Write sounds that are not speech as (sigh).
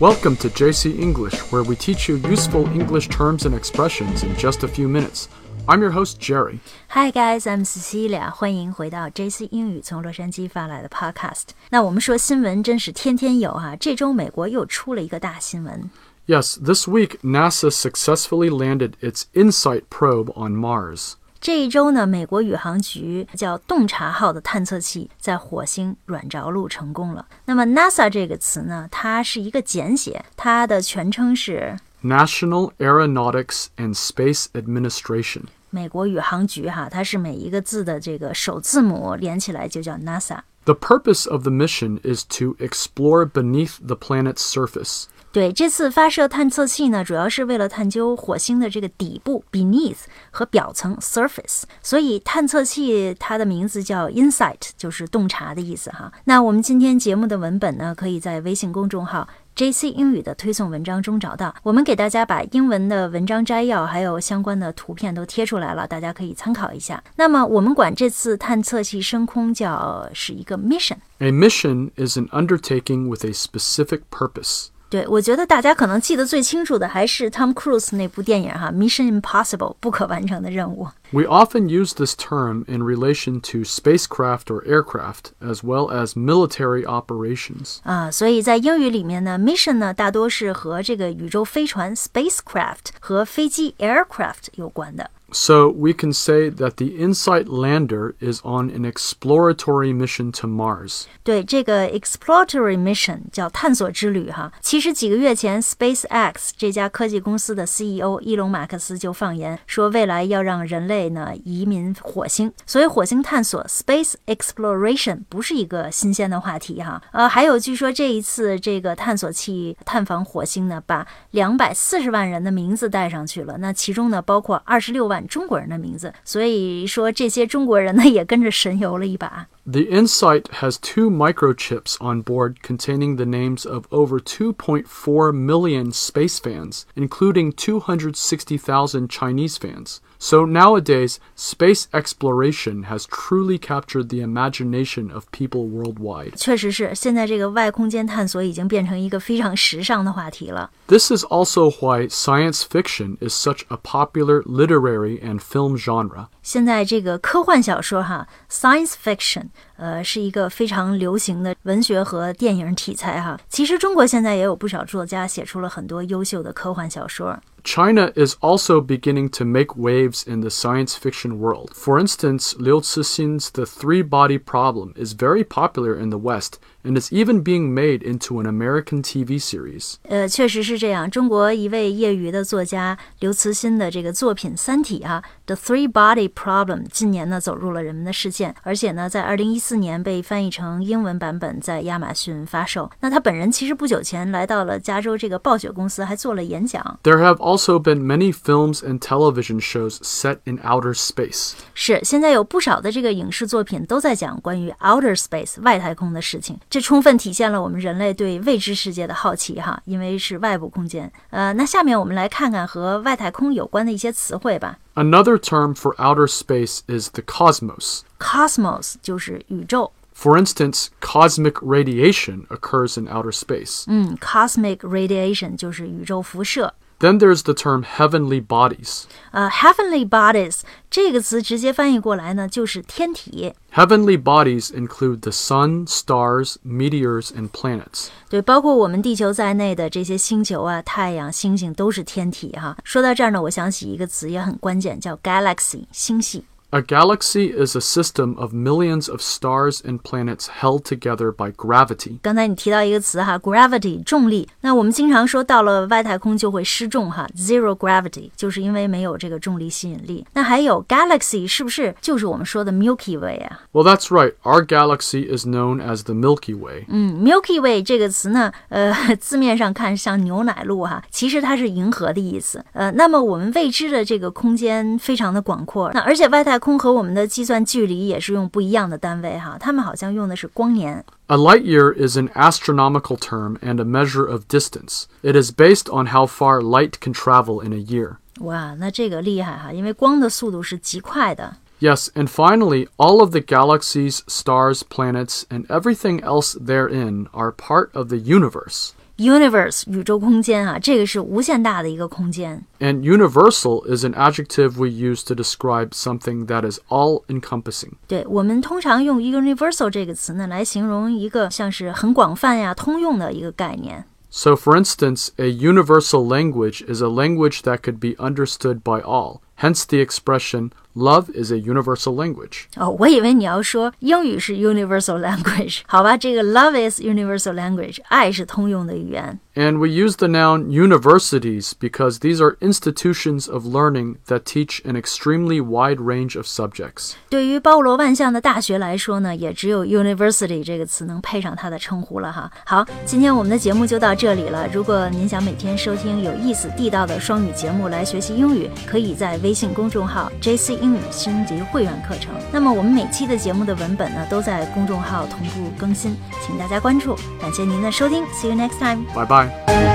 Welcome to JC English, where we teach you useful English terms and expressions in just a few minutes. I'm your host, Jerry. Hi guys, I'm Cecilia. 欢迎回到 JC 英语从洛杉矶发来的 Podcast。那我们说新闻真是天天有哈、这周美国又出了一个大新闻。 Yes, this week NASA successfully landed its InSight probe on Mars. 这一周呢，美国宇航局叫洞察号的探测器在火星软着陆成功了。那么 NASA 这个词呢，它是一个简写，它的全称是 National Aeronautics and Space Administration. 美国宇航局哈，它是每一个字的这个首字母连起来就叫 NASA。 The purpose of the mission is to explore beneath the planet's surface. 对，这次发射探测器呢，主要是为了探究火星的这个底部 （beneath） 和表层 （surface）。所以探测器它的名字叫 InSight，就是洞察的意思哈。那我们今天节目的文本呢，可以在微信公众号 JC 英语的推送文章中找到。我们给大家把英文的文章摘要还有相关的图片都贴出来了，大家可以参考一下。那么我们管这次探测器升空叫是一个 mission。A mission is an undertaking with a specific purpose. 对，我觉得大家可能记得最清楚的还是 Tom Cruise 那部电影哈，《Mission Impossible》不可完成的任务。We often use this term in relation to spacecraft or aircraft, as well as military operations. 啊，所以在英语里面呢，mission 呢大多是和这个宇宙飞船 spacecraft 和飞机 aircraft 有关的。So we can say that the InSight lander is on an exploratory mission to Mars. 对，这个 exploratory mission 叫探索之旅哈。其实几个月前，SpaceX 这家科技公司的 CEO 伊隆马克思就放言说，未来要让人类呢移民火星。所以火星探索 space exploration 不是一个新鲜的话题哈。呃，还有据说这一次这个探索器探访火星呢，把两百四十万人的名字带上去了，那其中呢包括二十六万 中国人的名字。所以说这些中国人呢也跟着神游了一把。 The InSight has two microchips on board containing the names of over 2.4 million space fans, including 260,000 Chinese fans. So nowadays, space exploration has truly captured the imagination of people worldwide. 确实是，现在这个外空间探索已经变成一个非常时尚的话题了。 This is also why science fiction is such a popular literary and film genre. 现在这个科幻小说哈，science fiction，呃，是一个非常流行的文学和电影题材哈。其实中国现在也有不少作家写出了很多优秀的科幻小说。 China is also beginning to make waves in the science fiction world. For instance, Liu Cixin's The Three Body Problem is very popular in the West and is even being made into an American TV series. 呃，确实是这样。中国一位业余的作家刘慈欣的这个作品《三体》哈，《The Three Body Problem》近年呢走入了人们的视线，而且呢，在二零一四年被翻译成英文版本，在亚马逊发售。那他本人其实不久前来到了加州这个暴雪公司，还做了演讲。 There have also been many films and television shows set in outer space. 是，现在有不少的这个影视作品都在讲关于 outer space 外太空的事情， 这充分体现了我们人类对未知世界的好奇哈，因为是外部空间。呃，那下面我们来看看和外太空有关的一些词汇吧。 Another term for outer space is the cosmos. Cosmos 就是宇宙， For instance, cosmic radiation occurs in outer space. 嗯，cosmic radiation 就是宇宙辐射。 Then there's the term heavenly bodies. 呃，heavenly bodies 这个词直接翻译过来呢，就是天体。 Heavenly bodies include the sun, stars, meteors, and planets. 对，包括我们地球在内的这些星球啊、太阳、星星都是天体哈。说到这儿呢，我想起一个词也很关键，叫 galaxy 星系。 A galaxy is a system of millions of stars and planets held together by gravity. 刚才你提到一个词哈，gravity 重力。那我们经常说到了外太空就会失重哈，zero gravity，就是因为没有这个重力吸引力。那还有 galaxy 是不是就是我们说的 Milky Way 啊？ Well, that's right. Our galaxy is known as the Milky Way. 嗯，Milky Way 这个词呢，呃，字面上看像牛奶路哈，其实它是银河的意思。呃，那么我们未知的这个空间非常的广阔，那而且外太 (laughs) 空和我们的计算距离也是用不一样的单位哈，他们好像用的是光年。 A light year is an astronomical term and a measure of distance. It is based on how far light can travel in a year. 哇，那这个厉害哈，因为光的速度是极快的。 Yes, and finally, all of the galaxies, stars, planets, and everything else therein are part of the universe. universe 宇宙空间啊，这个是无限大的一个空间。 And universal is an adjective we use to describe something that is all encompassing. 对我们通常用 universal 这个词呢，来形容一个像是很广泛呀、通用的一个概念。 So, for instance, a universal language is a language that could be understood by all. Hence the expression, love is a universal language. 哦，我以为你要说英语是 universal language，好吧？这个 (laughs) love is universal language，爱是通用的语言。 And we use the noun universities because these are institutions of learning that teach an extremely wide range of subjects. 对于包罗万象的大学来说呢，也只有 university 这个词能配上它的称呼了哈。好，今天我们的节目就到这里了。如果您想每天收听有意思、地道的双语节目来学习英语，可以在微 微信公众号 JC 英语星级会员课程。那么我们每期的节目的文本呢，都在公众号同步更新，请大家关注。感谢您的收听，See you next time。Bye bye.